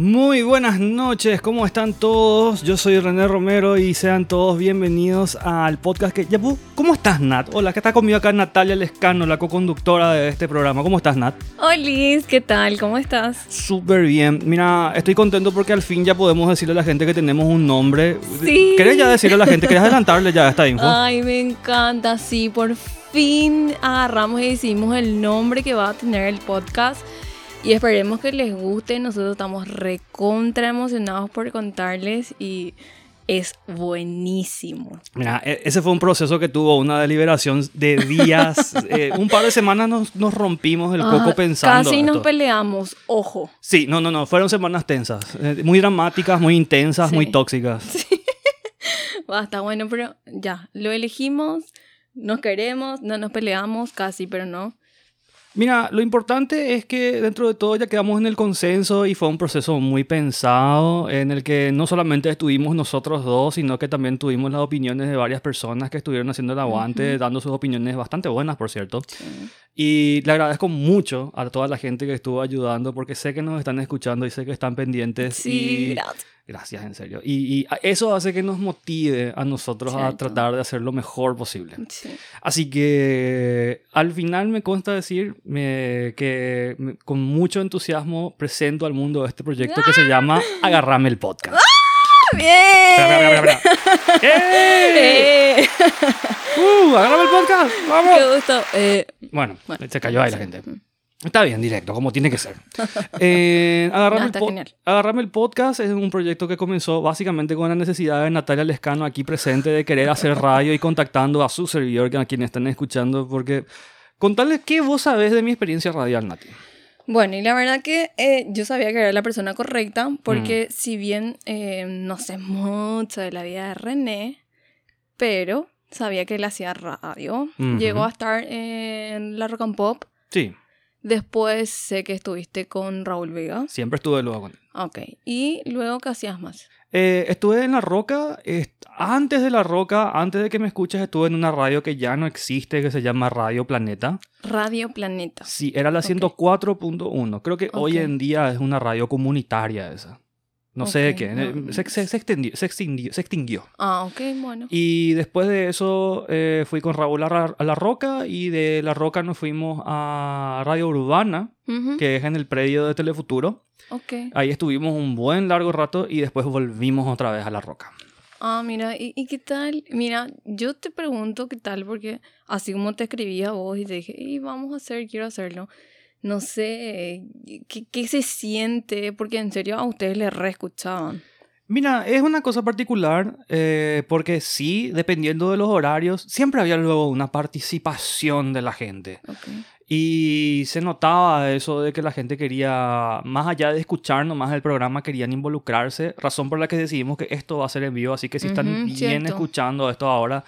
Muy buenas noches, ¿cómo están todos? Yo soy René Romero y sean todos bienvenidos al podcast que... ¿Cómo estás, Nat? Hola, que está conmigo acá Natalia Lescano, la co-conductora de este programa. ¿Cómo estás, Nat? Hola, ¿qué tal? ¿Cómo estás? Súper bien. Mira, estoy contento porque al fin ya podemos decirle a la gente que tenemos un nombre. Sí. ¿Querés ya decirle a la gente? ¿Querés adelantarle ya esta info? Ay, me encanta, sí, por fin agarramos y decimos el nombre que va a tener el podcast. Y esperemos que les guste. Nosotros estamos recontra emocionados por contarles y es buenísimo. Mira, e- ese fue un proceso que tuvo una deliberación de días. eh, un par de semanas nos, nos rompimos el coco Ah, pensando. Casi nos esto. peleamos, ojo. Sí, no, no, no. Fueron semanas tensas. eh, muy dramáticas, muy intensas, Sí. muy tóxicas. Basta, bueno, pero ya, lo elegimos, nos queremos, no nos peleamos, casi, pero no. Mira, lo importante es que dentro de todo ya quedamos en el consenso y fue un proceso muy pensado en el que no solamente estuvimos nosotros dos, sino que también tuvimos las opiniones de varias personas que estuvieron haciendo el aguante, dando sus opiniones bastante buenas, por cierto. Y le agradezco mucho a toda la gente que estuvo ayudando porque sé que nos están escuchando y sé que están pendientes. Sí, y gracias. Gracias, en serio. Y, eso hace que nos motive a nosotros a tratar de hacer lo mejor posible. Sí. Así que al final me consta decir me- que me- con mucho entusiasmo presento al mundo este proyecto que se llama Agarrame el Podcast. ¡Bien! Espera, espera, espera, espera. ¡Eh! ¡Eh! ¡Uh! ¡Agarrame el podcast! ¡Vamos! ¡Qué gusto! Eh, Bueno, Bueno, se cayó ahí la gente. Está bien, directo, como tiene que ser. Eh, Agarrame, No, el. Agarrame el podcast es un proyecto que comenzó básicamente con la necesidad de Natalia Lescano aquí presente de querer hacer radio y contactando a su servidor, a quienes están escuchando, porque contarles qué vos sabés de mi experiencia radial, Nati. Bueno, y la verdad que eh, yo sabía que era la persona correcta, porque Mm. si bien eh, no sé mucho de la vida de René, pero sabía que él hacía radio. Llegó a estar en la Rock and Pop. Sí, Después sé que estuviste con Raúl Vega. siempre estuve luego con él. Ok. Y luego, ¿qué hacías más? Eh, estuve en La Roca, antes de La Roca, antes de que me escuches, estuve en una radio que ya no existe, que se llama Radio Planeta. Radio Planeta. Sí, era la Ok. 104.1. Creo que hoy en día es una radio comunitaria esa. No sé de qué. no. Se, se- se extendió, se, extinguió, se extinguió. Ah, ok, bueno. Y después de eso eh, fui con Raúl a, La Roca y de La Roca nos fuimos a Radio Urbana, que es en el predio de Telefuturo. Ok. Ahí estuvimos un buen largo rato y después volvimos otra vez a La Roca. Ah, mira, ¿y, y qué tal? Mira, yo te pregunto qué tal, porque así como te escribí a vos y te dije, "Ey, vamos a hacer, quiero hacerlo. No sé, ¿qué, qué se siente? Porque en serio a ustedes les reescuchaban. Mira, es una cosa particular eh, porque sí, dependiendo de los horarios, siempre había luego una participación de la gente. Y se notaba eso de que la gente quería, más allá de escuchar nomás el programa, querían involucrarse, razón por la que decidimos que esto va a ser en vivo, así que si están bien cierto. escuchando esto ahora,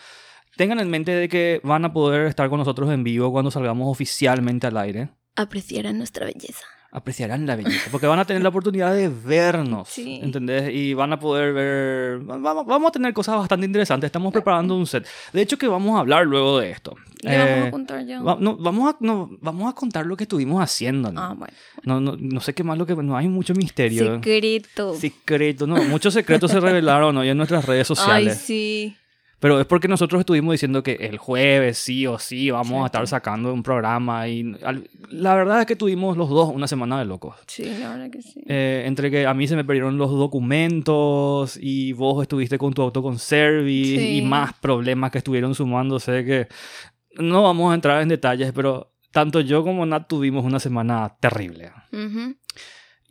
tengan en mente de que van a poder estar con nosotros en vivo cuando salgamos oficialmente al aire. Apreciaran nuestra belleza. Apreciarán la belleza, porque van a tener la oportunidad de vernos, Sí. ¿entendés? Y van a poder ver, vamos, vamos a tener cosas bastante interesantes, estamos preparando un set. De hecho que vamos a hablar luego de esto. Vamos Eh, a contar ya. Va- no, vamos, a, no, vamos a contar lo que estuvimos haciendo. ¿no? Ah, bueno. No, no, no sé qué más lo que... No hay mucho misterio. Secreto. Secreto, no. Muchos secretos se revelaron hoy en nuestras redes Ay, sociales. sí. Pero es porque nosotros estuvimos diciendo que el jueves sí o sí vamos a Cierto. estar sacando un programa. Y al- la verdad es que tuvimos los dos una semana de locos. Sí, la verdad que sí. Eh, entre que a mí se me perdieron los documentos y vos estuviste con tu auto con service Sí. y más problemas que estuvieron sumándose que no vamos a entrar en detalles, pero tanto yo como Nat tuvimos una semana terrible. Ujú.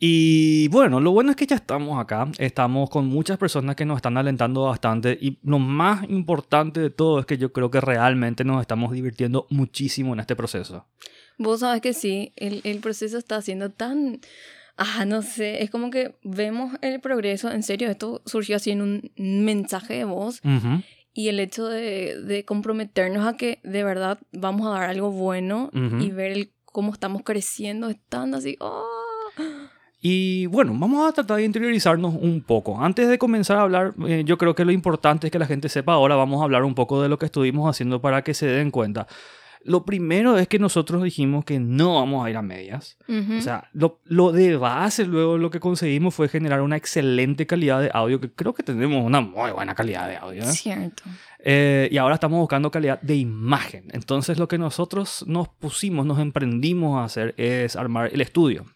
Y bueno, lo bueno es que ya estamos acá, estamos con muchas personas que nos están alentando bastante y lo más importante de todo es que yo creo que realmente nos estamos divirtiendo muchísimo en este proceso. Vos sabes que sí, el, el proceso está siendo tan... Ah, no sé, es como que vemos el progreso, en serio, esto surgió así en un mensaje de voz Ujú, y el hecho de, de comprometernos a que de verdad vamos a dar algo bueno Ujú. y ver el, cómo estamos creciendo, estando así, ¡oh! Y bueno, vamos a tratar de interiorizarnos un poco. Antes de comenzar a hablar, eh, yo creo que lo importante es que la gente sepa ahora, vamos a hablar un poco de lo que estuvimos haciendo para que se den cuenta. Lo primero es que nosotros dijimos que no vamos a ir a medias. Ujú. O sea, lo, lo de base luego lo que conseguimos fue generar una excelente calidad de audio, que creo que tenemos una muy buena calidad de audio. ¿eh? Cierto. Eh, y ahora estamos buscando calidad de imagen. Entonces lo que nosotros nos pusimos, nos emprendimos a hacer es armar el estudio.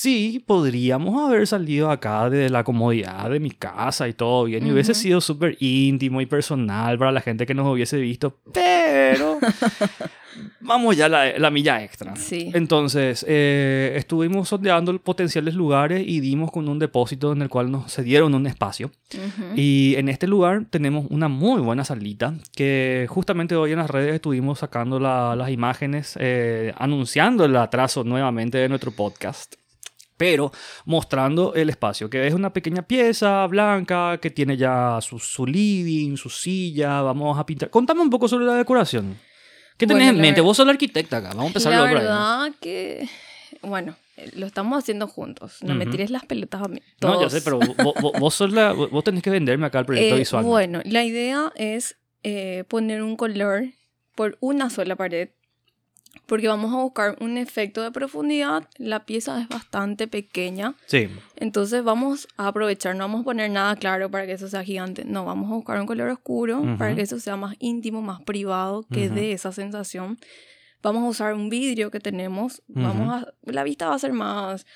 Sí, podríamos haber salido acá de la comodidad de mi casa y todo bien, y hubiese sido súper íntimo y personal para la gente que nos hubiese visto, pero vamos ya la, la milla extra. Sí. Entonces, eh, estuvimos sondeando potenciales lugares y dimos con un depósito en el cual nos cedieron un espacio. Y en este lugar tenemos una muy buena salita que justamente hoy en las redes estuvimos sacando la- las imágenes, eh, anunciando el atraso nuevamente de nuestro podcast. Pero mostrando el espacio, que es una pequeña pieza blanca que tiene ya su, su living, su silla. Vamos a pintar. Contame un poco sobre la decoración. ¿Qué tenés Bueno, en mente? Vos sos la arquitecta acá. Vamos a empezar La por ahí. verdad que, bueno, lo estamos haciendo juntos. No me Ujú. tires las pelotas a mí. No, ya sé, pero vos, vos- vos sos la- vos tenés que venderme acá el proyecto Eh, visual. Bueno, la idea es eh, poner un color por una sola pared. Porque vamos a buscar un efecto de profundidad. La pieza es bastante pequeña. Sí. Entonces vamos a aprovechar. No vamos a poner nada claro para que eso sea gigante. No, vamos a buscar un color oscuro para Ujú. que eso sea más íntimo, más privado, que Ujú. dé esa sensación. Vamos a usar un vidrio que tenemos. Vamos a, la vista va a ser más...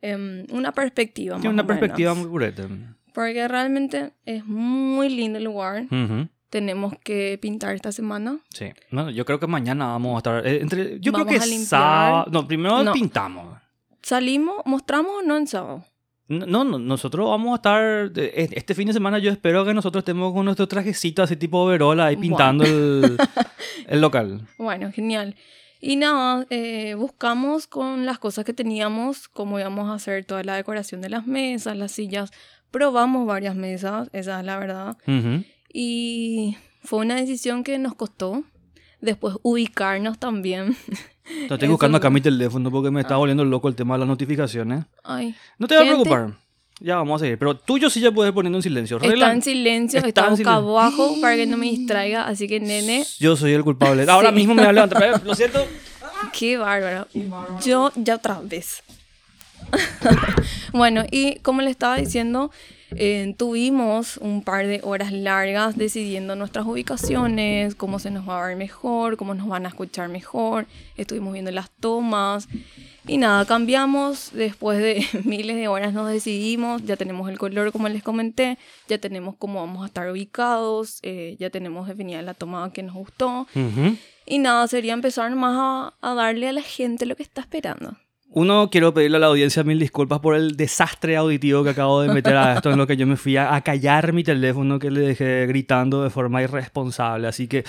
em, una perspectiva. Tiene más una perspectiva menos. muy pureta. Porque realmente es muy lindo el lugar. Tenemos que pintar esta semana. Sí. No, yo creo que mañana vamos a estar. eh, entre, yo Vamos creo que sábado. No, primero No. pintamos. Salimos, mostramos o no en sábado. No, no, nosotros vamos a estar. Este fin de semana yo espero que nosotros estemos con nuestro trajecito así tipo overola ahí Bueno. pintando el, el local. Bueno, genial. Y nada, eh, buscamos con las cosas que teníamos, cómo íbamos a hacer toda la decoración de las mesas, las sillas. Probamos varias mesas, esa es la verdad. Ujú. Y fue una decisión que nos costó. Después ubicarnos también. Estoy buscando acá mi teléfono porque me está volviendo loco el tema de las notificaciones. Ay, No te vas a preocupar. Ya vamos a seguir. Pero tuyo sí ya puedes poniendo en silencio. está Regla- en silencio, Está está, boca silencio. abajo para que no me distraiga. Así que, nene, Yo soy el culpable. Ahora Sí. mismo me voy a levantar. Lo siento. Qué bárbaro. Yo ya otra vez. bueno, y como le estaba diciendo, eh, tuvimos un par de horas largas decidiendo nuestras ubicaciones, cómo se nos va a ver mejor, cómo nos van a escuchar mejor. Estuvimos viendo las tomas. Y nada, cambiamos. Después de miles de horas nos decidimos. Ya tenemos el color, como les comenté. Ya tenemos cómo vamos a estar ubicados. eh, ya tenemos definida la toma que nos gustó. Y nada, sería empezar más a, a darle a la gente lo que está esperando. Uno, quiero pedirle a la audiencia mil disculpas por el desastre auditivo que acabo de meter a esto, en lo que yo me fui a, a callar mi teléfono que le dejé gritando de forma irresponsable. Así que,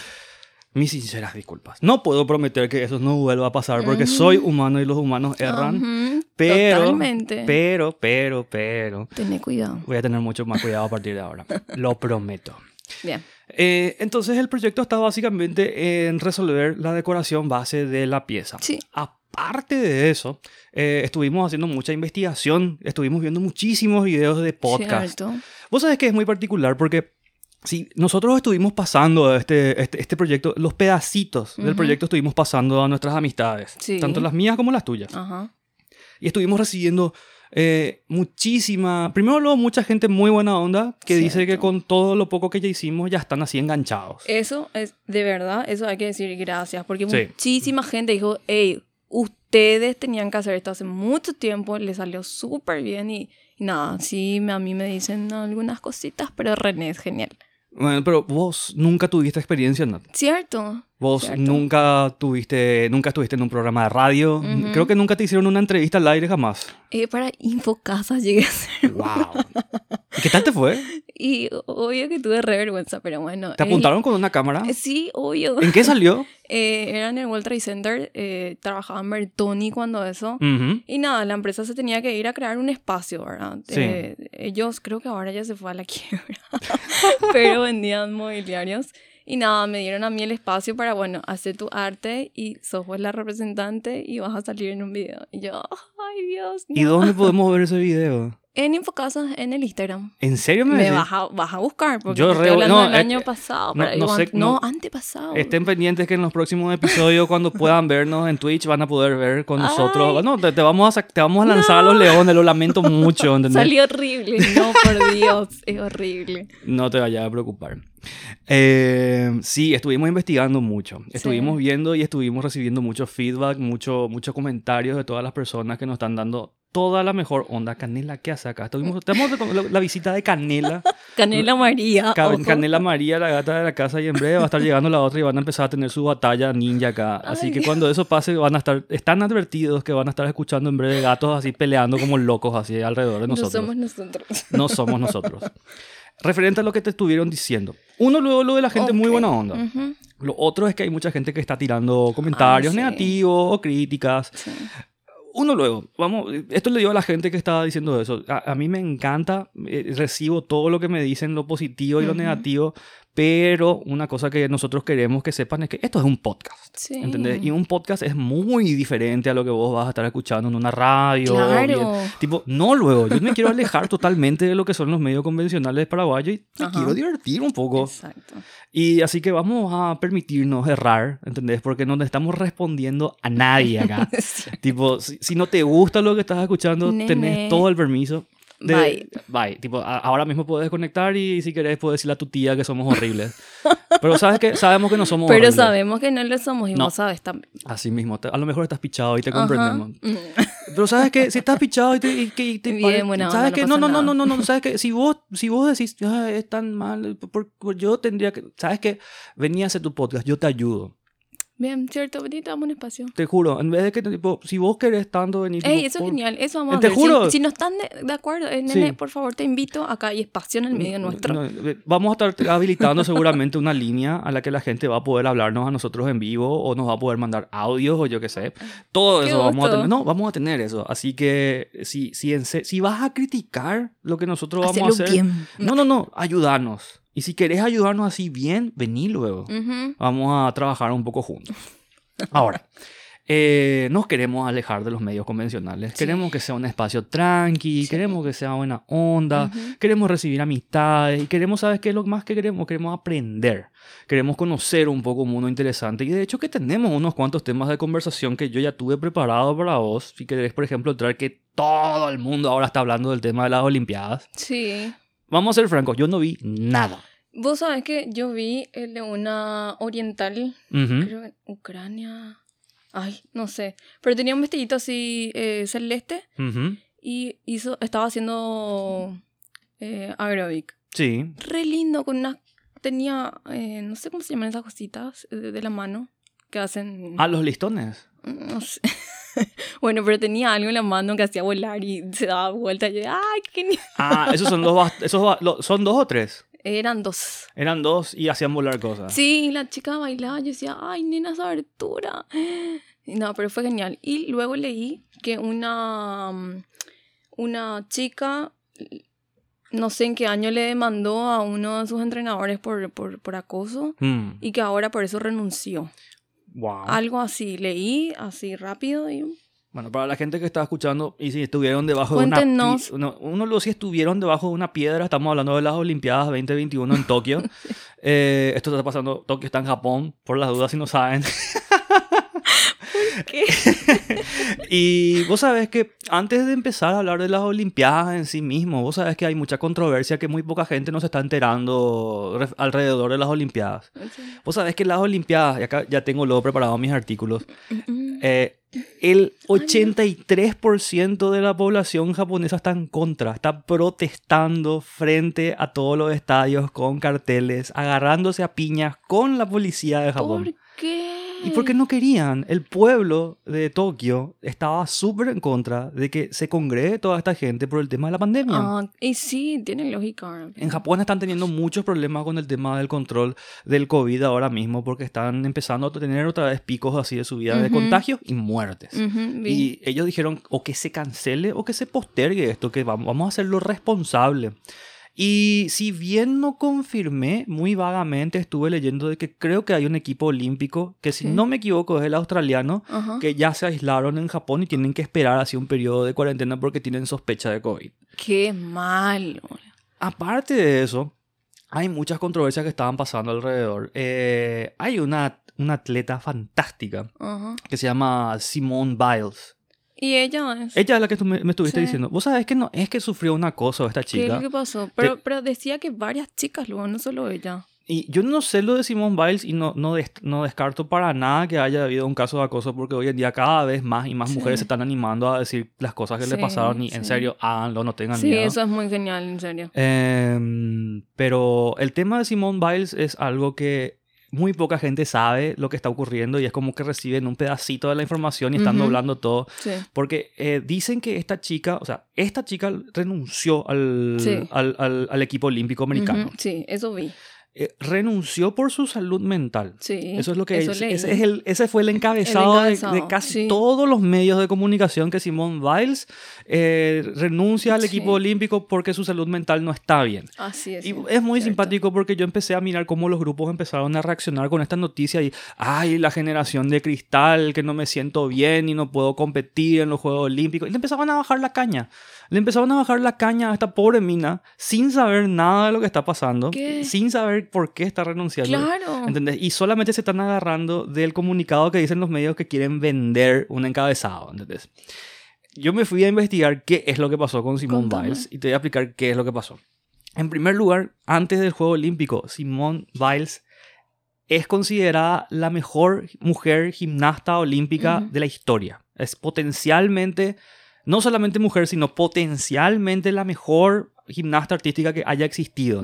mis sinceras disculpas. No puedo prometer que eso no vuelva a pasar porque soy humano y los humanos erran. Pero, Totalmente. pero, pero, pero, Tené cuidado. voy a tener mucho más cuidado a partir de ahora. Lo prometo. Bien. Eh, entonces el proyecto está básicamente en resolver la decoración base de la pieza. Sí. Aparte de eso, eh, estuvimos haciendo mucha investigación, estuvimos viendo muchísimos videos de podcast. Cierto. Vos sabés que es muy particular porque si nosotros estuvimos pasando este, este, este proyecto, los pedacitos del Ujú. proyecto estuvimos pasando a nuestras amistades, Sí. tanto las mías como las tuyas. Ajá. Y estuvimos recibiendo eh, muchísima, primero luego mucha gente muy buena onda que dice que Cierto. con todo lo poco que ya hicimos ya están así enganchados. Eso es, de verdad, eso hay que decir gracias. Porque Sí. muchísima gente dijo, hey, ustedes tenían que hacer esto hace mucho tiempo, les salió súper bien y, y nada, sí, a mí me dicen algunas cositas, pero René es genial. Bueno, pero vos nunca tuviste experiencia, ¿no? ¿Cierto? Vos Cierto. nunca tuviste, nunca estuviste en un programa de radio. Ujú. Creo que nunca te hicieron una entrevista al aire jamás. Eh, para Infocasa llegué a ser. Wow. ¿Y qué tal te fue? Y obvio que tuve re vergüenza, pero bueno. ¿Te es- apuntaron con una cámara? eh, Sí, obvio. ¿En qué salió? Eh, era en el World Trade Center, eh, trabajaba en Bertoni cuando eso. Ujú. Y nada, la empresa se tenía que ir a crear un espacio, ¿verdad? Sí. Eh, ellos creo que ahora ya se fue a la quiebra, pero vendían mobiliarios. Y nada, me dieron a mí el espacio para, bueno, hacer tu arte y sos vos la representante y vas a salir en un video. Y yo, ay Dios. ¿Y no". dónde podemos ver ese video? en Infocasas en el Instagram. ¿En serio me, Me vas a, vas a buscar, porque Yo estoy hablando no, del eh, año eh, pasado. no- no sé, no, antepasado. Estén pendientes que en los próximos episodios, cuando puedan vernos en Twitch, van a poder ver con nosotros. Ay. No, te, te vamos a, te vamos a lanzar a los leones, lo lamento mucho, ¿entendés? Salió horrible. No, por Dios, es horrible. No te vayas a preocupar. Eh, sí, estuvimos investigando mucho. Estuvimos viendo y estuvimos recibiendo mucho feedback, mucho, muchos comentarios de todas las personas que nos están dando toda la mejor onda. Canela, ¿qué hace acá? Estuvimos, tenemos la, la visita de Canela. Canela María. Ca- ojo. Canela María, la gata de la casa, y en breve va a estar llegando la otra y van a empezar a tener su batalla ninja acá. Así Ay, que Dios. cuando eso pase, van a estar, están advertidos que van a estar escuchando en breve gatos así peleando como locos así alrededor de No nosotros. somos nosotros. No somos nosotros. Referente a lo que te estuvieron diciendo. Uno, luego lo de la gente muy Ok. buena onda. Ujú, Lo otro es que hay mucha gente que está tirando comentarios sí. negativos o críticas. sí. Uno luego, vamos, esto le digo a la gente que estaba diciendo eso. A, a mí me encanta, eh, recibo todo lo que me dicen, lo positivo y lo Ujú. negativo, pero una cosa que nosotros queremos que sepan es que esto es un podcast. Sí. ¿Entendés? Y un podcast es muy diferente a lo que vos vas a estar escuchando en una radio. Claro. Tipo, no luego, yo me quiero alejar totalmente de lo que son los medios convencionales paraguayos y me quiero divertir un poco. Exacto. Y así que vamos a permitirnos errar, ¿entendés? Porque no le estamos respondiendo a nadie acá. Tipo, si, si no te gusta lo que estás escuchando, Nene. tenés todo el permiso. De- Bye. Bye. Tipo, a- ahora mismo puedes desconectar y si querés puedes decirle a tu tía que somos horribles. Pero sabes que sabemos que no somos Pero horribles. sabemos que no lo somos y No. vos sabes también. Así mismo, te- a lo mejor estás pichado y te Ajá. comprendemos. Mm. Pero sabes que si estás pichado y te, y y te Bien, buena onda, sabes no que no, no, no, no, no, no, sabes que si vos si vos decís "Ah, es tan mal, por- por- yo tendría que, sabes que venía a hacer tu podcast, yo te ayudo. Bien, cierto, te damos un espacio. Te juro, en vez de que tipo, si vos querés tanto venir Ey, tipo, eso es por- genial, eso vamos a Te juro. Si, si no están de, de acuerdo, eh, nene, Sí. por favor, te invito. Acá hay espacio en el medio nuestro. No, eh, vamos a estar habilitando seguramente una línea a la que la gente va a poder hablarnos a nosotros en vivo o nos va a poder mandar audios o yo qué sé. Todo Qué eso vamos a gusto. tener. No, vamos a tener eso. Así que si, si, en si vas a criticar lo que nosotros vamos Hacelo a hacer. bien. No, no, no, ayudarnos. Y si querés ayudarnos así bien, vení luego. Vamos a trabajar un poco juntos. Ahora, eh, nos queremos alejar de los medios convencionales. Sí. Queremos que sea un espacio tranqui, Sí. queremos que sea buena onda, Ujú. queremos recibir amistades y queremos, ¿sabes qué es lo más que queremos? Queremos aprender. Queremos conocer un poco un mundo interesante. Y de hecho que tenemos unos cuantos temas de conversación que yo ya tuve preparado para vos. Si querés, por ejemplo, traer que todo el mundo ahora está hablando del tema de las Olimpiadas. Sí. Vamos a ser francos, yo no vi nada. Vos sabés que yo vi el de una oriental, Ujú. creo en Ucrania. Ay, no sé. Pero tenía un vestidito así eh, celeste y hizo, estaba haciendo eh, aeróbic. Sí. Re lindo, con una. Tenía. eh, no sé cómo se llaman esas cositas eh, de la mano que hacen. A los listones. No sé. bueno, pero tenía algo en la mano que hacía volar y se daba vuelta. Y yo, ¡ay, qué genial! Ah, esos son los, esos son dos o tres. Eran dos. Eran dos y hacían volar cosas. Sí, la chica bailaba. Yo decía, ¡ay, nena, esa abertura! No, pero fue genial. Y luego leí que una. mm, Una chica. No sé en qué año le demandó a uno de sus entrenadores por, por, por acoso Mm, y que ahora por eso renunció. Wow. Algo así, leí así rápido y Bueno, para la gente que está escuchando y si estuvieron debajo de una Cuéntenos. pi- no, uno lo si estuvieron debajo de una piedra, estamos hablando de las Olimpiadas 2021 en Tokio. Eh, esto está pasando, Tokio está en Japón, por las dudas si no saben. ¿Qué? Y vos sabés que antes de empezar a hablar de las Olimpiadas en sí mismo, vos sabés que hay mucha controversia que muy poca gente nos está enterando alrededor de las Olimpiadas. Vos sabés que las Olimpiadas, y acá ya tengo luego preparado mis artículos, eh, el 83% de la población japonesa está en contra, está protestando frente a todos los estadios con carteles, agarrándose a piñas con la policía de Japón. ¿Por qué? ¿Y por qué no querían? El pueblo de Tokio estaba súper en contra de que se congregue toda esta gente por el tema de la pandemia. Ah, y sí, tiene lógica. En Japón están teniendo muchos problemas con el tema del control del COVID ahora mismo porque están empezando a tener otra vez picos así de subida de Ujú. contagios y muertes. Ujú, vi. Y ellos dijeron o que se cancele o que se postergue esto, que vamos a hacerlo responsable. Y si bien no confirmé, muy vagamente estuve leyendo de que creo que hay un equipo olímpico que si no me equivoco es el australiano, que ya se aislaron en Japón y tienen que esperar así un periodo de cuarentena porque tienen sospecha de COVID. Qué mal. Aparte de eso, hay muchas controversias que estaban pasando alrededor. Eh, hay una, una atleta fantástica que se llama Simone Biles. Y ella es. Ella es la que tú me, me estuviste Sí. diciendo. Vos sabés que no es que sufrió un acoso esta ¿Qué es chica. lo que pasó? Pero, pero decía que varias chicas luego, no solo ella. Y yo no sé lo de Simone Biles y no, no, des- no descarto para nada que haya habido un caso de acoso porque hoy en día cada vez más y más Sí. mujeres se están animando a decir las cosas que le Sí, pasaron y en sí. serio háganlo, no tengan Sí, miedo. eso es muy genial, en serio. Em, pero el tema de Simone Biles es algo que muy poca gente sabe lo que está ocurriendo y es como que reciben un pedacito de la información y están Ujú. doblando todo. Sí. Porque eh, dicen que esta chica, o sea, esta chica renunció al, Sí. al, al- al equipo olímpico americano. Sí, eso vi. Eh, renunció por su salud mental. Sí. Eso es lo que eso es, ese, es el, ese fue el encabezado, de- casi sí. todos los medios de comunicación que Simone Biles eh, renuncia al Sí. equipo olímpico porque su salud mental no está bien. Así es. Y es muy cierto. simpático porque yo empecé a mirar cómo los grupos empezaron a reaccionar con esta noticia y, ay, la generación de cristal, que no me siento bien y no puedo competir en los Juegos Olímpicos. Y le empezaban a bajar la caña. Le empezaban a bajar la caña a esta pobre mina sin saber nada de lo que está pasando, ¿Qué? sin saber por qué está renunciando. Claro. ¿Entendés? Y solamente se están agarrando del comunicado que dicen los medios que quieren vender un encabezado. ¿entendés? Yo me fui a investigar qué es lo que pasó con Simone. Biles y te voy a explicar qué es lo que pasó. En primer lugar, antes del Juego Olímpico, Simone Biles es considerada la mejor mujer gimnasta olímpica Ujú. de la historia. Es potencialmente, no solamente mujer, sino potencialmente la mejor gimnasta artística que haya existido.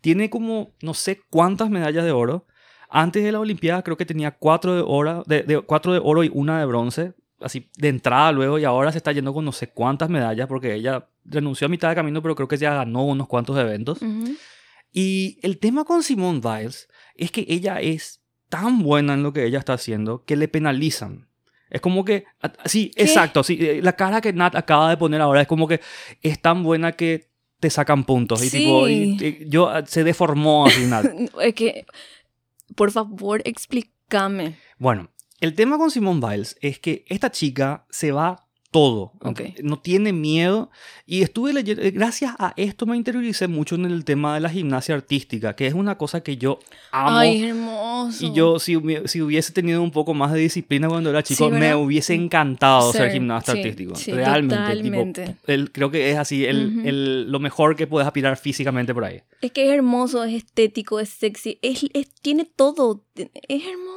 Tiene como no sé cuántas medallas de oro. Antes de la Olimpiada creo que tenía cuatro de, oro, de, de- cuatro de oro y una de bronce. Así de entrada luego y ahora se está yendo con no sé cuántas medallas porque ella renunció a mitad de camino pero creo que ya ganó unos cuantos eventos. Ujú. Y el tema con Simone Biles es que ella es tan buena en lo que ella está haciendo que le penalizan. Es como que, sí, ¿Qué? exacto, sí, eh, la cara que Nat acaba de poner ahora es como que es tan buena que te sacan puntos. Y tipo, y- y yo ah, se deformó así Nat. Es que, por favor, explícame. Bueno, el tema con Simone Biles es que esta chica se va todo. Ok. No tiene miedo. Y estuve leyendo, eh, gracias a esto me interioricé mucho en el tema de la gimnasia artística, que es una cosa que yo amo. Ay, hermoso. Y yo, si, si hubiese tenido un poco más de disciplina cuando era chico, Sí, me hubiese encantado ser, Ser, gimnasta sí, artístico. sí, Realmente. Tipo, el- creo que es así el, Ujú. el- lo mejor que puedes aspirar físicamente por ahí. Es que es hermoso, es estético, es sexy, es, es- tiene todo. Es hermoso.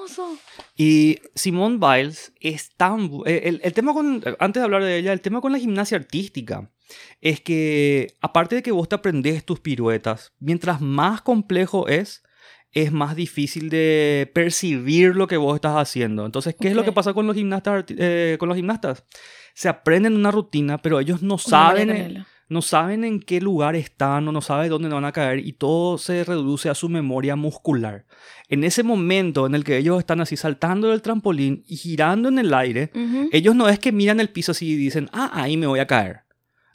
Y Simone Biles es tan... eh, El, el tema con... Antes de hablar de ella, el tema con la gimnasia artística es que, aparte de que vos te aprendes tus piruetas, mientras más complejo es, es más difícil de percibir lo que vos estás haciendo. Entonces, ¿qué es lo que pasa con los gimnastas? eh, con los gimnastas? Se aprenden una rutina, pero ellos no Una saben... No saben en qué lugar están o no saben dónde van a caer y todo se reduce a su memoria muscular. En ese momento en el que ellos están así saltando del trampolín y girando en el aire, ellos no es que miran el piso así y dicen, ah, ahí me voy a caer.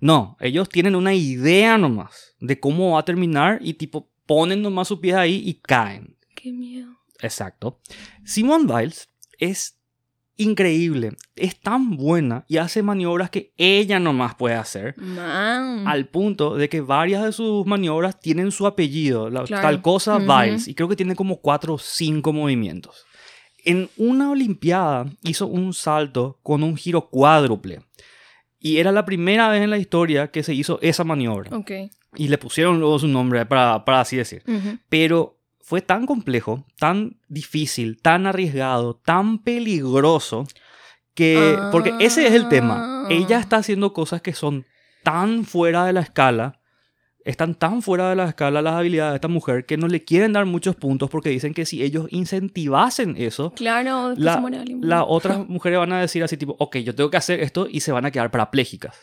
No, ellos tienen una idea nomás de cómo va a terminar y tipo ponen nomás sus pies ahí y caen. Qué miedo. Exacto. Simone Biles es increíble, es tan buena y hace maniobras que ella nomás puede hacer Man. al punto de que varias de sus maniobras tienen su apellido, la, Claro. tal cosa. Biles, y creo que tiene como cuatro o cinco movimientos. En una Olimpiada hizo un salto con un giro cuádruple. Y era la primera vez en la historia que se hizo esa maniobra. Y le pusieron luego su nombre para, para así decir. Pero fue tan complejo, tan difícil, tan arriesgado, tan peligroso, que... Porque ese es el tema. Ah. Ella está haciendo cosas que son tan fuera de la escala, están tan fuera de la escala las habilidades de esta mujer que no le quieren dar muchos puntos porque dicen que si ellos incentivasen eso, Claro, se la, las otras mujeres van a decir así tipo, ok, yo tengo que hacer esto y se van a quedar parapléjicas.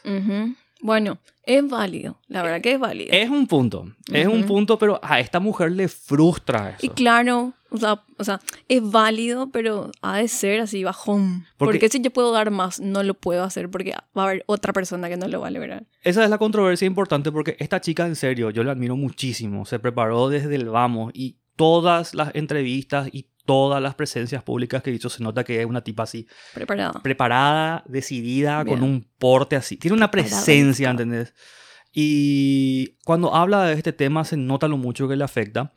Bueno, es válido. La verdad que es válido. Es un punto. Es un punto, pero a esta mujer le frustra Y eso. claro, o sea, o sea, es válido, pero ha de ser así bajón. Porque- Porque, si yo puedo dar más, no lo puedo hacer porque va a haber otra persona que no lo va a lograr. Esa es la controversia importante porque esta chica, en serio, yo la admiro muchísimo. Se preparó desde el vamos y todas las entrevistas y todas las presencias públicas que hizo se nota que es una tipa así Preparada. preparada, decidida, con un porte así. Tiene una presencia. ¿entendés? Y cuando habla de este tema se nota lo mucho que le afecta,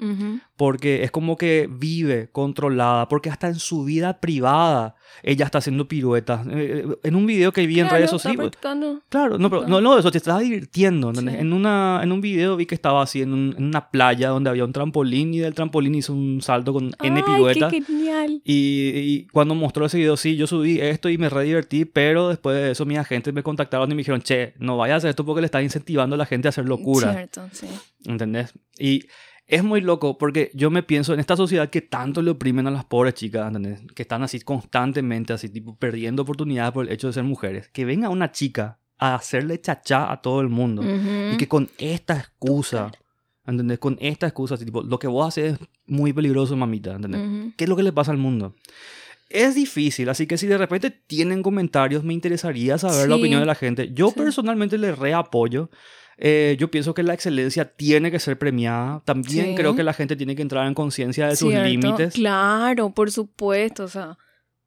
porque es como que vive controlada, porque hasta en su vida privada ella está haciendo piruetas. Eh, eh, En un video que vi en Claro, redes está sociales. Claro, no, pero no, no, eso te estaba divirtiendo. En, una, en un video vi que estaba así en, un- en una playa donde había un trampolín y del trampolín hizo un salto con N Ay, piruetas. qué genial. Y, y cuando mostró ese video, sí, yo subí esto y me re divertí, pero después de eso mis agentes me contactaron y me dijeron, che, no vayas a hacer esto porque le estás incentivando a la gente a hacer locura. Cierto, sí. ¿Entendés? Y es muy loco porque yo me pienso en esta sociedad que tanto le oprimen a las pobres chicas, ¿entendés? Que están así constantemente, así tipo perdiendo oportunidades por el hecho de ser mujeres. Que venga una chica a hacerle chachá a todo el mundo Ujú. y que con esta excusa, ¿entendés? Con esta excusa, así, tipo, lo que vos haces es muy peligroso, mamita, ¿entendés? Ujú. ¿Qué es lo que le pasa al mundo? Es difícil, así que si de repente tienen comentarios, me interesaría saber la opinión de la gente. Yo Sí. personalmente le reapoyo. Eh, yo pienso que la excelencia tiene que ser premiada. También Sí. creo que la gente tiene que entrar en conciencia de sus límites. Claro, por supuesto, o sea.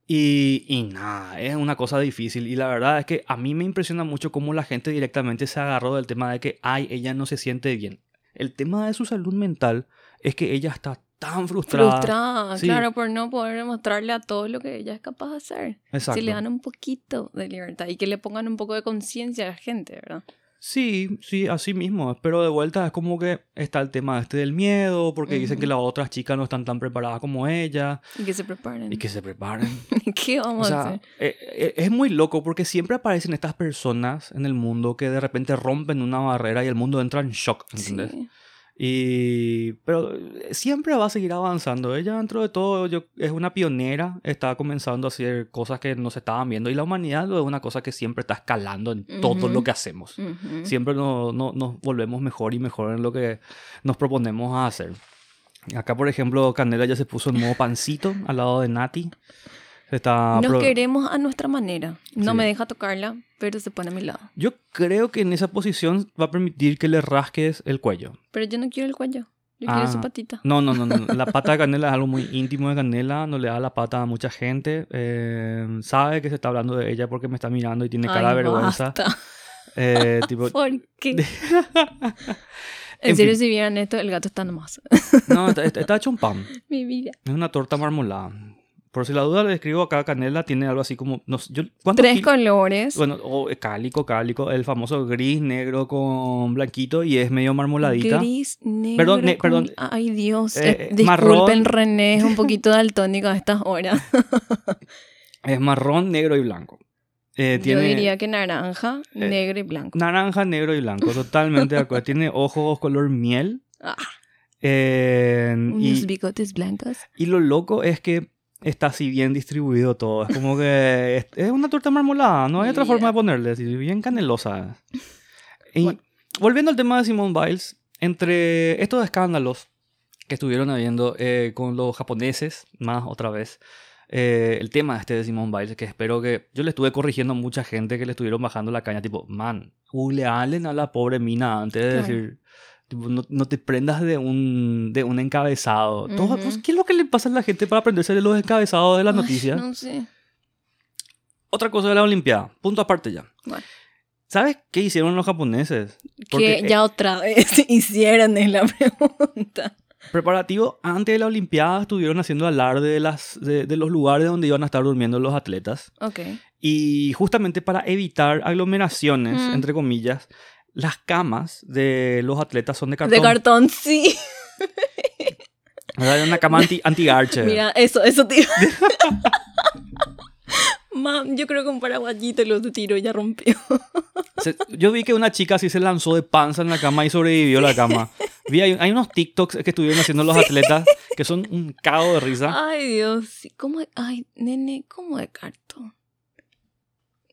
Y, y nada, es una cosa difícil. Y la verdad es que a mí me impresiona mucho cómo la gente directamente se agarró del tema de que, ay, ella no se siente bien. El tema de su salud mental es que ella está tan frustrada. Frustrada, Sí. claro, por no poder demostrarle a todo lo que ella es capaz de hacer. Exacto. Si le dan un poquito de libertad y que le pongan un poco de conciencia a la gente, ¿verdad? Sí, sí, así mismo. Pero de vuelta es como que está el tema este del miedo, porque dicen que las otras chicas no están tan preparadas como ella Y que se preparen. y que se preparen. ¿Qué O vamos a sea, hacer? eh, eh, es muy loco porque siempre aparecen estas personas en el mundo que de repente rompen una barrera y el mundo entra en shock, ¿entendés? Sí. Y, pero eh, siempre va a seguir avanzando. Ella, dentro de todo, yo, es una pionera, está comenzando a hacer cosas que no se estaban viendo. Y la humanidad es una cosa que siempre está escalando en todo lo que hacemos. Siempre no- no- nos volvemos mejor y mejor en lo que nos proponemos a hacer. Acá, por ejemplo, Canela ya se puso en modo pancito al lado de Nati. Está Nos queremos a nuestra manera. No Sí. me deja tocarla, pero se pone a mi lado. Yo creo que en esa posición va a permitir que le rasques el cuello. Pero yo no quiero el cuello. Yo Ah. quiero su patita. No, no, no, no. La pata de Canela es algo muy íntimo de Canela. No le da la pata a mucha gente. Eh, sabe que se está hablando de ella porque me está mirando y tiene cara Ay, de vergüenza. Eh, tipo, ¿Por qué? En en serio, fin. si vieran esto, el gato está nomás. no, está, está- está hecho un pan. Mi vida. Es una torta marmolada. Por si la duda le escribo acá, Canela tiene algo así como... No, sé, yo, ¿cuántos Tres kil- colores. Bueno, o cálico, cálico, el famoso gris, negro con blanquito y es medio marmoladita. Gris, negro. Perdón, ne- con- perdón. Ay, Dios. Eh, Eh, disculpen, marrón. René, es un poquito daltónico a estas horas. Es marrón, negro y blanco. Eh, Yo diría que naranja, Eh, negro y blanco. naranja, negro y blanco, totalmente de acuerdo. Tiene ojos color miel. Ah, eh, unos y, bigotes blancos. y lo loco es que está así bien distribuido todo. Es como que es, es una torta marmolada, no hay otra forma de ponerle, así, bien canelosa. Y Bueno. volviendo al tema de Simone Biles, entre estos escándalos que estuvieron habiendo eh, con los japoneses, más otra vez, eh, el tema este de Simone Biles, que espero que yo le estuve corrigiendo a mucha gente que le estuvieron bajando la caña, tipo, man, googlealen a la pobre mina antes de Claro. decir, tipo, no, no te prendas de un, de un encabezado. Todo- pues, ¿Qué es lo que le pasa a la gente para aprenderse de los encabezados de las Ay, noticias? No sé. Otra cosa de la Olimpiada, punto aparte ya. Bueno. ¿Sabes qué hicieron los japoneses? Que eh, ya otra vez hicieron es la pregunta. Preparativo, antes de la Olimpiada estuvieron haciendo alarde de, las, de, de los lugares donde iban a estar durmiendo los atletas. Ok. Y justamente para evitar aglomeraciones, Mm. entre comillas, las camas de los atletas son de cartón. De cartón, sí. Una cama anti, anti-garche. Mira, eso, eso tío. Mam, yo creo que un paraguayito lo tiró y ya rompió. Se- yo vi que una chica así se lanzó de panza en la cama y sobrevivió a la cama. Vi, hay, hay unos TikToks que estuvieron haciendo los atletas que son un cago de risa. Ay, Dios. ¿Cómo? Ay, nene, ¿cómo de cartón?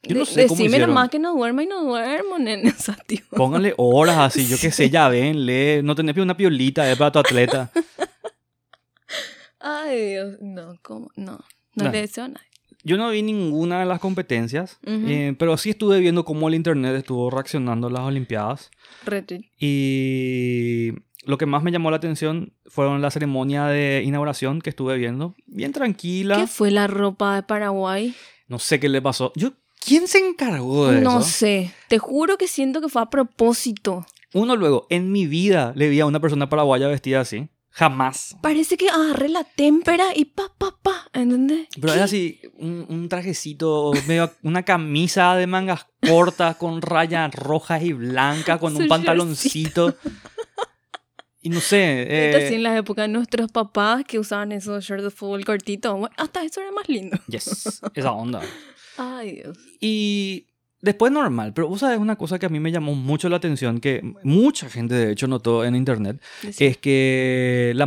Yo no sé cómo Decime hicieron. nomás que no duerma y no duermo, nene. O sea, tío. Pónganle horas así, yo qué sé, ya ven, lee, no tenés una piolita, es para tu atleta. Ay, Dios. No, ¿cómo? No. No No. le deseo a nadie. Yo no vi ninguna de las competencias, Ujú. eh, pero sí estuve viendo cómo el internet estuvo reaccionando a las Olimpiadas. Retweet. Y lo que más me llamó la atención fueron la ceremonia de inauguración que estuve viendo. Bien tranquila. ¿Qué fue la ropa de Paraguay? No sé qué le pasó. Yo, ¿Quién se encargó de No eso? sé. Te juro que siento que fue a propósito. Uno luego, en mi vida le vi a una persona paraguaya vestida así. Jamás. Parece que agarré la témpera y pa, pa, pa. ¿Entendés? Pero ¿Qué? es así, un, un trajecito, medio, una camisa de mangas cortas con rayas rojas y blancas, con Su un pantaloncito. Y no sé. Esto eh, sí en la época de nuestros papás que usaban esos shorts de fútbol cortitos. Bueno, hasta eso era más lindo. yes, esa onda. Ay, Dios. Y después normal, pero vos sabes una cosa que a mí me llamó mucho la atención, que mucha gente de hecho notó en internet, Decí. es que la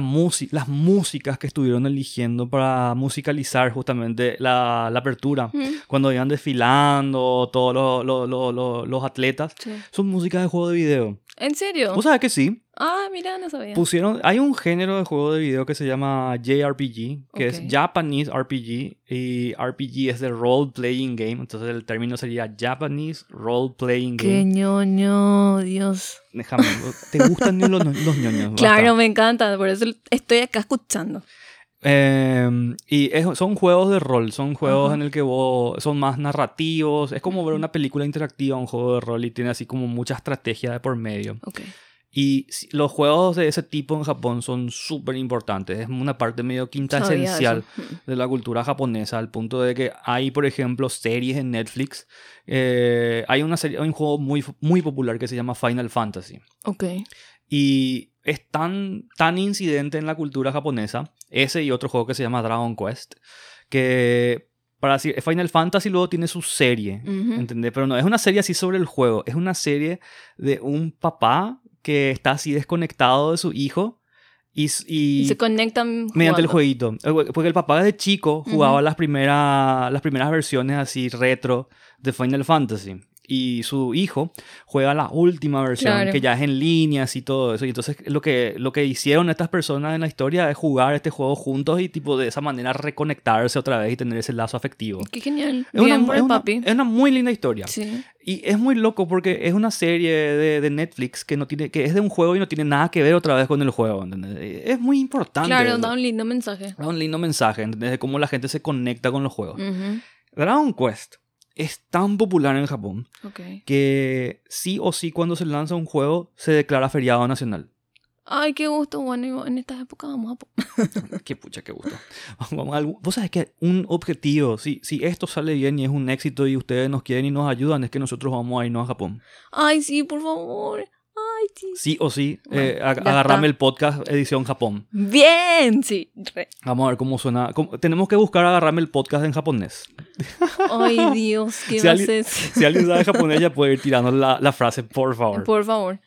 las músicas que estuvieron eligiendo para musicalizar justamente la, la apertura, Mm, cuando iban desfilando todos los- los- los atletas, sí. son músicas de juego de video. ¿En serio? Vos sabés que sí, Ah, mira, no sabía. pusieron, hay un género de juego de video que se llama JRPG, que es. Japanese RPG, y RPG es de Role Playing Game, entonces el término sería Japanese Role Playing Qué Game. ñoño, Dios. Déjame, ¿te gustan los, los ñoños? Basta. Claro, me encanta, por eso estoy acá escuchando. Eh, y es- son juegos de rol, son juegos Ajá. en el que vos son más narrativos, es como ver una película interactiva, un juego de rol y tiene así como mucha estrategia de por medio. Ok. Y los juegos de ese tipo en Japón son súper importantes, es una parte medio quinta esencial de la cultura japonesa, al punto de que hay, por ejemplo, series en Netflix. eh, hay una serie, hay un juego muy, muy popular que se llama Final Fantasy. Ok. Y es tan, tan incidente en la cultura japonesa, ese y otro juego que se llama Dragon Quest, que para decir, Final Fantasy luego tiene su serie, Ujú. ¿entendés? Pero no es una serie así sobre el juego, es una serie de un papá que está así desconectado de su hijo y, y Y se conectan mediante el jueguito. Eh, Porque el papá desde chico jugaba las, primeras, las primeras versiones así retro de Final Fantasy. Y su hijo juega la última versión, Claro. que ya es en líneas y todo eso. Y entonces lo que, lo que hicieron estas personas en la historia es jugar este juego juntos y tipo de esa manera reconectarse otra vez y tener ese lazo afectivo. Qué genial. Es Bien una, por es el una- papi. es una muy linda historia. Sí. Y es muy loco porque es una serie de, de Netflix que, no tiene, que es de un juego y no tiene nada que ver otra vez con el juego. ¿entendés? Es muy importante. Claro, da un lindo mensaje. Da un lindo mensaje ¿entendés? de cómo la gente se conecta con los juegos. Ujú. Dragon Quest es tan popular en Japón Ok. que sí o sí cuando se lanza un juego se declara feriado nacional. Ay, qué gusto. Bueno, en estas épocas vamos a... Qué pucha, qué gusto. Vamos a algo- Vos sabés que un objetivo, si, si esto sale bien y es un éxito y ustedes nos quieren y nos ayudan, es que nosotros vamos a irnos a Japón. Ay, sí, por favor. Sí. Sí o sí, Bueno, eh, agarrame el podcast edición Japón. Bien, sí. re. Vamos a ver cómo suena. cómo- tenemos que buscar agarrarme el podcast en japonés. Ay, Dios, ¿qué Si hacer? Si alguien sabe japonés ya puede ir tirando la, la frase, por favor. Por favor.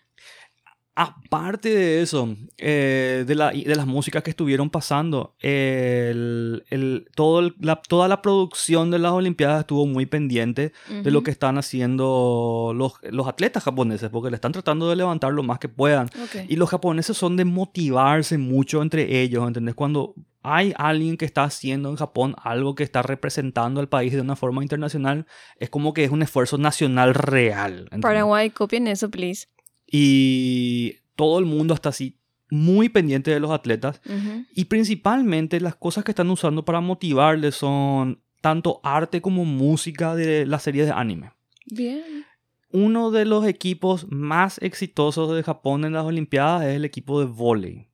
Aparte de eso, eh, de, la, de las músicas que estuvieron pasando, el, el- todo el- la, toda la producción de las Olimpiadas estuvo muy pendiente de lo que están haciendo los, los atletas japoneses, porque le están tratando de levantar lo más que puedan. Y los japoneses son de motivarse mucho entre ellos, ¿entendés? Cuando hay alguien que está haciendo en Japón algo que está representando al país de una forma internacional, es como que es un esfuerzo nacional real. ¿entendés? Paraguay, copien eso, please. Y todo el mundo está así muy pendiente de los atletas. Ujú. Y principalmente las cosas que están usando para motivarles son tanto arte como música de la serie de anime. Bien. Uno de los equipos más exitosos de Japón en las Olimpiadas es el equipo de vóley.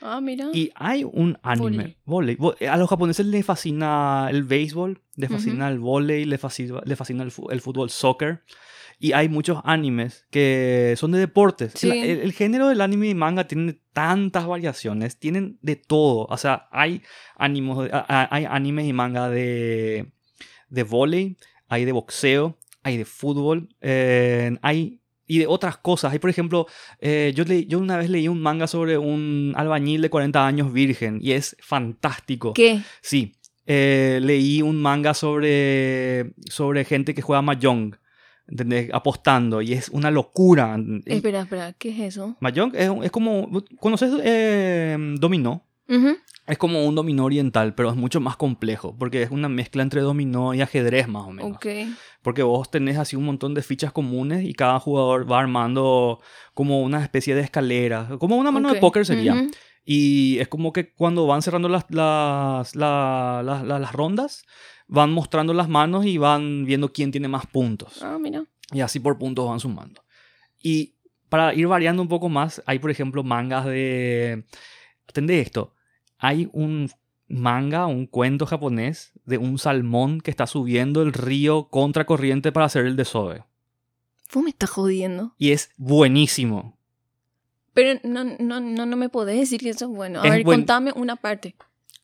Ah, mira. Y hay un anime, Vóley. vóley. Vo- A los japoneses les fascina el béisbol, les fascina el vóley, les fascina, les fascina el, el fútbol soccer. Y hay muchos animes que son de deportes. Sí. El, el- el género del anime y manga tiene tantas variaciones, tienen de todo. O sea, hay, ánimos, a- a- hay animes y manga de, de vóley, hay de boxeo, hay de fútbol, eh, hay y de otras cosas. Hay, por ejemplo, eh, yo, le- yo una vez leí un manga sobre un albañil de 40 años virgen y es fantástico. ¿Qué? Sí, eh, leí un manga sobre, sobre gente que juega Mahjong, ¿entendés? apostando, y es una locura. Espera, espera, ¿qué es eso? Mahjong es, es como, ¿conoces eh, Dominó? Es como un dominó oriental, pero es mucho más complejo, porque es una mezcla entre dominó y ajedrez más o menos. Ok. Porque vos tenés así un montón de fichas comunes y cada jugador va armando como una especie de escalera, como una mano de póker sería. Ujú. Y es como que cuando van cerrando las, las, la- la- la- las rondas, van mostrando las manos y van viendo quién tiene más puntos. Ah, mira. Y así por puntos van sumando. Y para ir variando un poco más, hay por ejemplo mangas de... ¿Entendés esto? Hay un manga, un cuento japonés de un salmón que está subiendo el río contra corriente para hacer el desove. Vos me estás jodiendo. Y es buenísimo. Pero no, no, no, no me podés decir que eso es bueno. A Es ver, buen- contame una parte.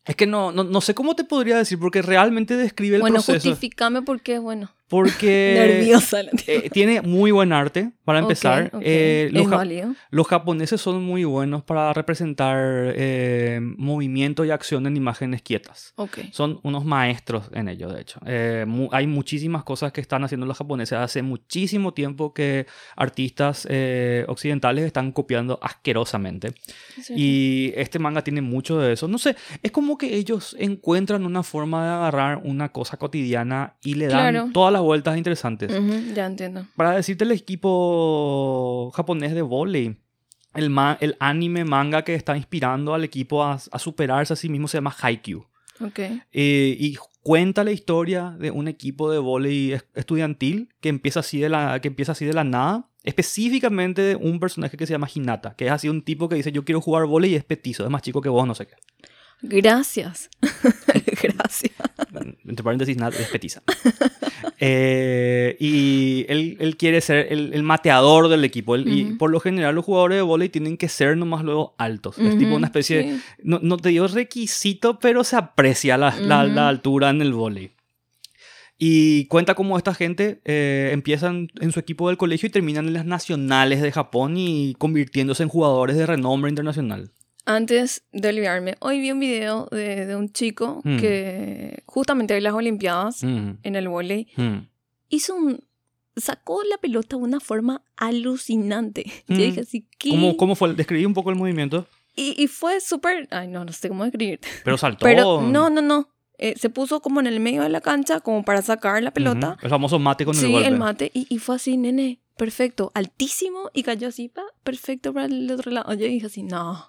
Es que no, no, no sé cómo te podría decir porque realmente describe el bueno, proceso. justificame por qué es bueno. Porque Nerviosa. la tía. eh, tiene muy buen arte, para empezar. ok. Eh, los, ja- los japoneses son muy buenos para representar eh, movimiento y acción en imágenes quietas. Ok. Son unos maestros en ello, de hecho. Eh, mu- hay muchísimas cosas que están haciendo los japoneses. Hace muchísimo tiempo que artistas eh, occidentales están copiando asquerosamente. Y este manga tiene mucho de eso. No sé, es como que ellos encuentran una forma de agarrar una cosa cotidiana y le dan Claro. todas las vueltas interesantes. Ujú, ya entiendo. Para decirte el equipo japonés de volei, el, el anime manga que está inspirando al equipo a, a superarse a sí mismo se llama Haikyuu. Ok. Eh, y cuenta la historia de un equipo de volei es- estudiantil que empieza así de la, que empieza así de la nada. Específicamente de un personaje que se llama Hinata, que es así un tipo que dice yo quiero jugar volei y es petizo, es más chico que vos, no sé qué. Gracias. Gracias. Entre paréntesis, nada, es petiza. Eh, y él, él quiere ser el, el mateador del equipo. Él- Y Ujú. por lo general los jugadores de volei tienen que ser nomás luego altos. Es tipo una especie de, sí. no, no te digo requisito, pero se aprecia la, la- Ujú. la altura en el vóley. Y cuenta cómo esta gente eh, empiezan en su equipo del colegio y terminan en las nacionales de Japón y convirtiéndose en jugadores de renombre internacional. Antes de olvidarme, hoy vi un video de, de un chico Mm. que justamente en las Olimpiadas, Mm, en el vóley, mm. hizo un... Sacó la pelota de una forma alucinante. Mm. Yo dije así, ¿qué? ¿Cómo, ¿Cómo fue? Describí un poco el movimiento, Y, y fue súper... Ay, no, no sé cómo describirte. pero saltó. Pero no, no, no. Eh, se puso como en el medio de la cancha como para sacar la pelota. El famoso mate con el sí, golpe. el mate. Y, y fue así, nene, perfecto. Altísimo y cayó así, pa, perfecto para el otro lado. Yo dije así, no.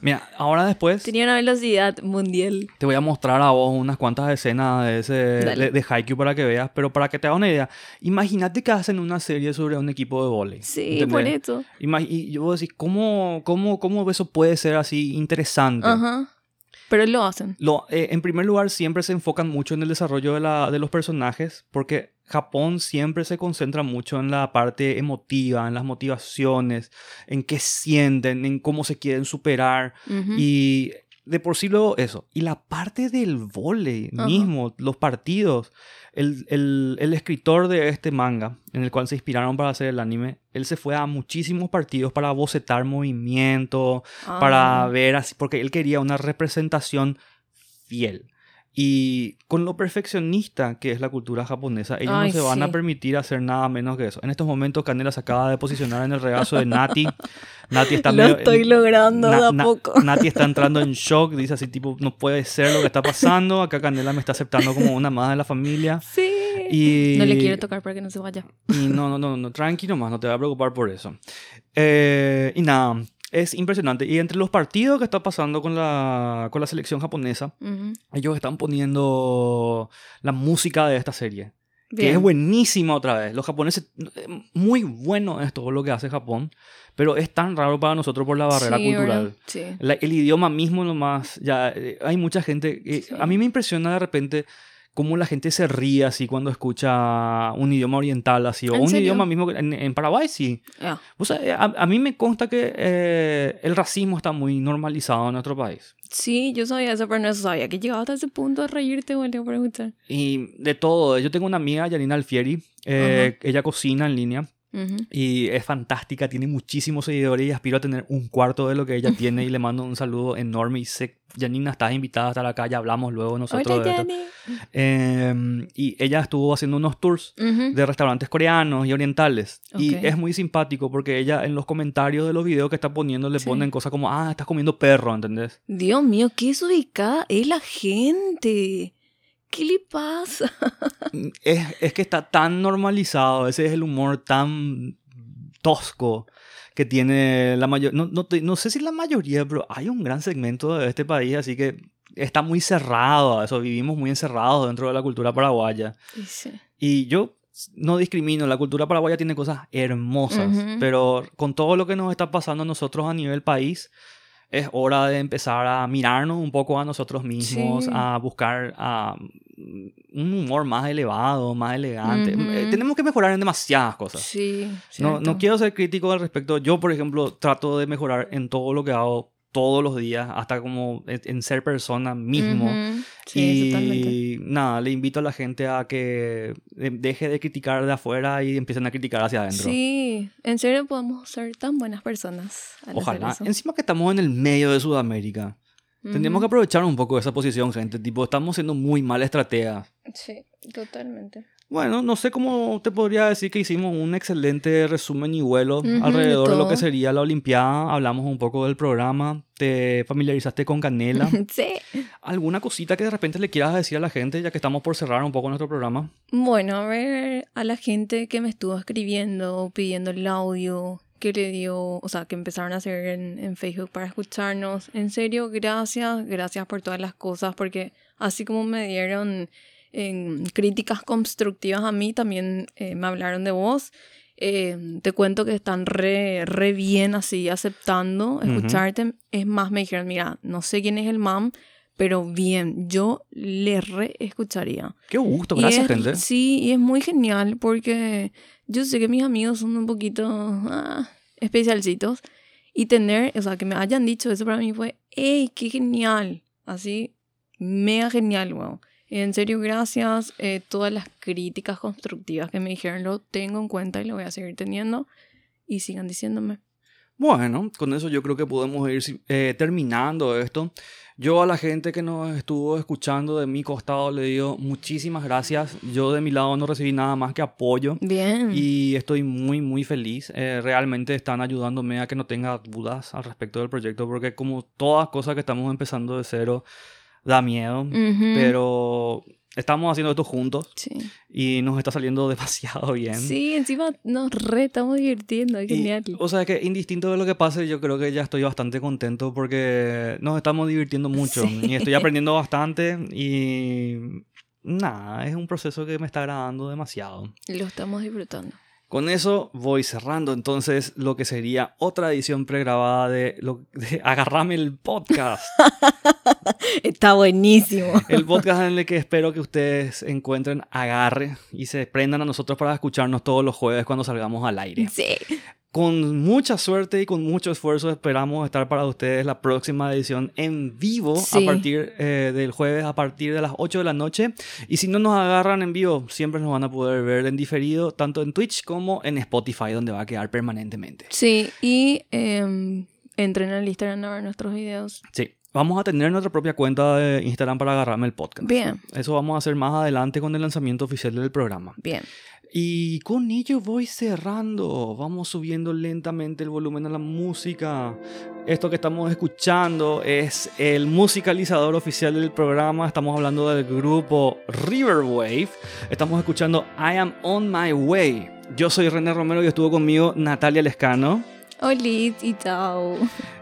Mira, ahora después Tenía una velocidad mundial. te voy a mostrar a vos unas cuantas escenas de ese de, de Haikyuu para que veas, pero para que te hagas una idea, imagínate que hacen una serie sobre un equipo de vóley. Sí, ¿entendés? por eso. Ima- Y yo voy a decir, ¿cómo, cómo, ¿cómo eso puede ser así interesante? Ajá. Pero lo hacen. Lo, eh, en primer lugar, siempre se enfocan mucho en el desarrollo de, la, de los personajes, porque Japón siempre se concentra mucho en la parte emotiva, en las motivaciones, en qué sienten, en cómo se quieren superar. Y de por sí luego eso. Y la parte del Ajá. mismo, los partidos. El, el- el escritor de este manga, en el cual se inspiraron para hacer el anime, él se fue a muchísimos partidos para bocetar movimiento, para Ah. ver así, porque él quería una representación fiel. Y con lo perfeccionista que es la cultura japonesa, ellos Ay, no se van a permitir hacer nada menos que eso. En estos momentos, Canela se acaba de posicionar en el regazo de Nati. Nati está Lo medio- estoy logrando de a poco. Nati está entrando en shock, dice así, tipo, no puede ser lo que está pasando. Acá Canela me está aceptando como una más de la familia. Sí. Y, No le quiero tocar para que no se vaya. y no, no, no, no, tranquilo más, no te voy a preocupar por eso. Eh, y nada, es impresionante. Y entre los partidos que está pasando con la, con la selección japonesa, Ujú. ellos están poniendo la música de esta serie. Que es buenísima otra vez. Los japoneses, eh, muy bueno es todo lo que hace Japón, pero es tan raro para nosotros por la barrera Sí, cultural. ¿verdad? Sí. La- el idioma mismo nomás, ya eh, hay mucha gente, eh, Sí. a mí me impresiona de repente cómo la gente se ríe así cuando escucha un idioma oriental así, o ¿En un serio? idioma mismo, en, en Paraguay sí. Ah, O sea, eh, a, a mí me consta que eh, el racismo está muy normalizado en nuestro país. Sí, yo sabía eso, pero no sabía que llegaba hasta ese punto de reírte, boludo, por escuchar. Y de todo, yo tengo una amiga, Yanina Alfieri, eh, ella cocina en línea. Ujú. Y es fantástica, tiene muchísimos seguidores y aspiro a tener un cuarto de lo que ella tiene. Y le mando un saludo enorme. Y sé, Janina, estás invitada a estar acá, ya hablamos luego nosotros Hola, de esto. Eh, y ella estuvo haciendo unos tours de restaurantes coreanos y orientales. Y Ok. es muy simpático porque ella en los comentarios de los videos que está poniendo le Sí. ponen cosas como, ah, estás comiendo perro, ¿entendés? Dios mío, qué desubicada es la gente. ¿Qué le pasa? Es, es que está tan normalizado, ese es el humor tan tosco que tiene la mayoría, no, no, no sé si la mayoría, pero hay un gran segmento de este país, así que está muy cerrado a eso, vivimos muy encerrados dentro de la cultura paraguaya. Y yo no discrimino, la cultura paraguaya tiene cosas hermosas, pero con todo lo que nos está pasando a nosotros a nivel país, es hora de empezar a mirarnos un poco a nosotros mismos, Sí. a buscar a, mm, un humor más elevado, más elegante. Eh, tenemos que mejorar en demasiadas cosas. Sí. No, no quiero ser crítico al respecto. Yo, por ejemplo, trato de mejorar en todo lo que hago todos los días, hasta como en, ser persona mismo. Sí, totalmente. Y nada, le invito a la gente a que eh, deje de criticar de afuera y empiecen a criticar hacia adentro. Sí, en serio podemos ser tan buenas personas. al hacer Ojalá. eso. Encima que estamos en el medio de Sudamérica. Tendríamos que aprovechar un poco de esa posición, gente. Tipo, estamos siendo muy mal estratega. Sí, totalmente. Bueno, no sé cómo te podría decir que hicimos un excelente resumen y vuelo alrededor de lo que sería la Olimpiada. Hablamos un poco del programa. Te familiarizaste con Canela. Sí. ¿Alguna cosita que de repente le quieras decir a la gente, ya que estamos por cerrar un poco nuestro programa? Bueno, a ver, a la gente que me estuvo escribiendo, pidiendo el audio, que le dio, o sea, que empezaron a hacer en, en Facebook para escucharnos. En serio, gracias, gracias por todas las cosas, porque así como me dieron em, críticas constructivas a mí, también eh, me hablaron de vos. Eh, te cuento que están re, re bien así aceptando escucharte. Es más, me dijeron, mira, no sé quién es el mam, pero bien, yo le re escucharía. Qué gusto, gracias, gente. Sí, y es muy genial porque yo sé que mis amigos son un poquito ah, especialcitos y tener, o sea, que me hayan dicho eso para mí fue, ¡ey, qué genial! Así, mega genial, wow. En serio, gracias. Eh, todas las críticas constructivas que me dijeron lo tengo en cuenta y lo voy a seguir teniendo. Y sigan diciéndome. Bueno, con eso yo creo que podemos ir eh, terminando esto. Yo a la gente que nos estuvo escuchando de mi costado le digo muchísimas gracias. Yo de mi lado no recibí nada más que apoyo. Bien. Y estoy muy, muy feliz. Eh, realmente están ayudándome a que no tenga dudas al respecto del proyecto, porque como todas cosas que estamos empezando de cero, da miedo. Pero estamos haciendo esto juntos Sí. y nos está saliendo demasiado bien. Sí, encima nos re estamos divirtiendo, es Y, genial. o sea que indistinto de lo que pase, yo creo que ya estoy bastante contento porque nos estamos divirtiendo mucho Sí. y estoy aprendiendo bastante y nada, es un proceso que me está agradando demasiado. Lo estamos disfrutando. Con eso voy cerrando entonces lo que sería otra edición pregrabada de, lo, de Agarrame el podcast. Está buenísimo. El podcast en el que espero que ustedes encuentren agarre y se prendan a nosotros para escucharnos todos los jueves cuando salgamos al aire. Sí. Con mucha suerte y con mucho esfuerzo esperamos estar para ustedes la próxima edición en vivo Sí. a partir eh, del jueves a partir de las 8 de la noche. Y si no nos agarran en vivo, siempre nos van a poder ver en diferido tanto en Twitch como en Spotify donde va a quedar permanentemente. Sí, y em, entren al Instagram a ver nuestros videos. Sí, vamos a tener nuestra propia cuenta de Instagram para agarrarme el podcast. Bien, Eso vamos a hacer más adelante con el lanzamiento oficial del programa. bien. Y con ello voy cerrando. Vamos subiendo lentamente el volumen a la música. Esto que estamos escuchando es el musicalizador oficial del programa. Estamos hablando del grupo Riverwave. Estamos escuchando I Am On My Way. Yo soy René Romero y estuvo conmigo Natalia Lescano. Hola y chao.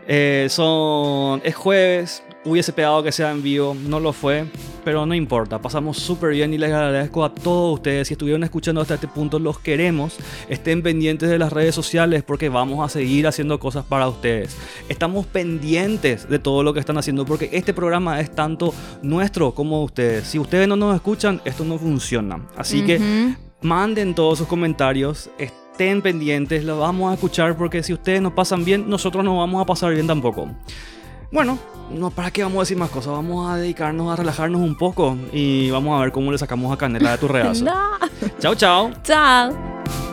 Eh, son, es jueves, hubiese pegado que sea en vivo, no lo fue, pero no importa, pasamos súper bien y les agradezco a todos ustedes. Si estuvieron escuchando hasta este punto, los queremos. Estén pendientes de las redes sociales porque vamos a seguir haciendo cosas para ustedes. Estamos pendientes de todo lo que están haciendo porque este programa es tanto nuestro como de ustedes. Si ustedes no nos escuchan, esto no funciona. Así que manden todos sus comentarios, estén pendientes, los vamos a escuchar porque si ustedes nos pasan bien, nosotros no vamos a pasar bien tampoco. Bueno, no, ¿para qué vamos a decir más cosas? Vamos a dedicarnos a relajarnos un poco y vamos a ver cómo le sacamos a Canela de tu reazo. No. chao, chao. Chao.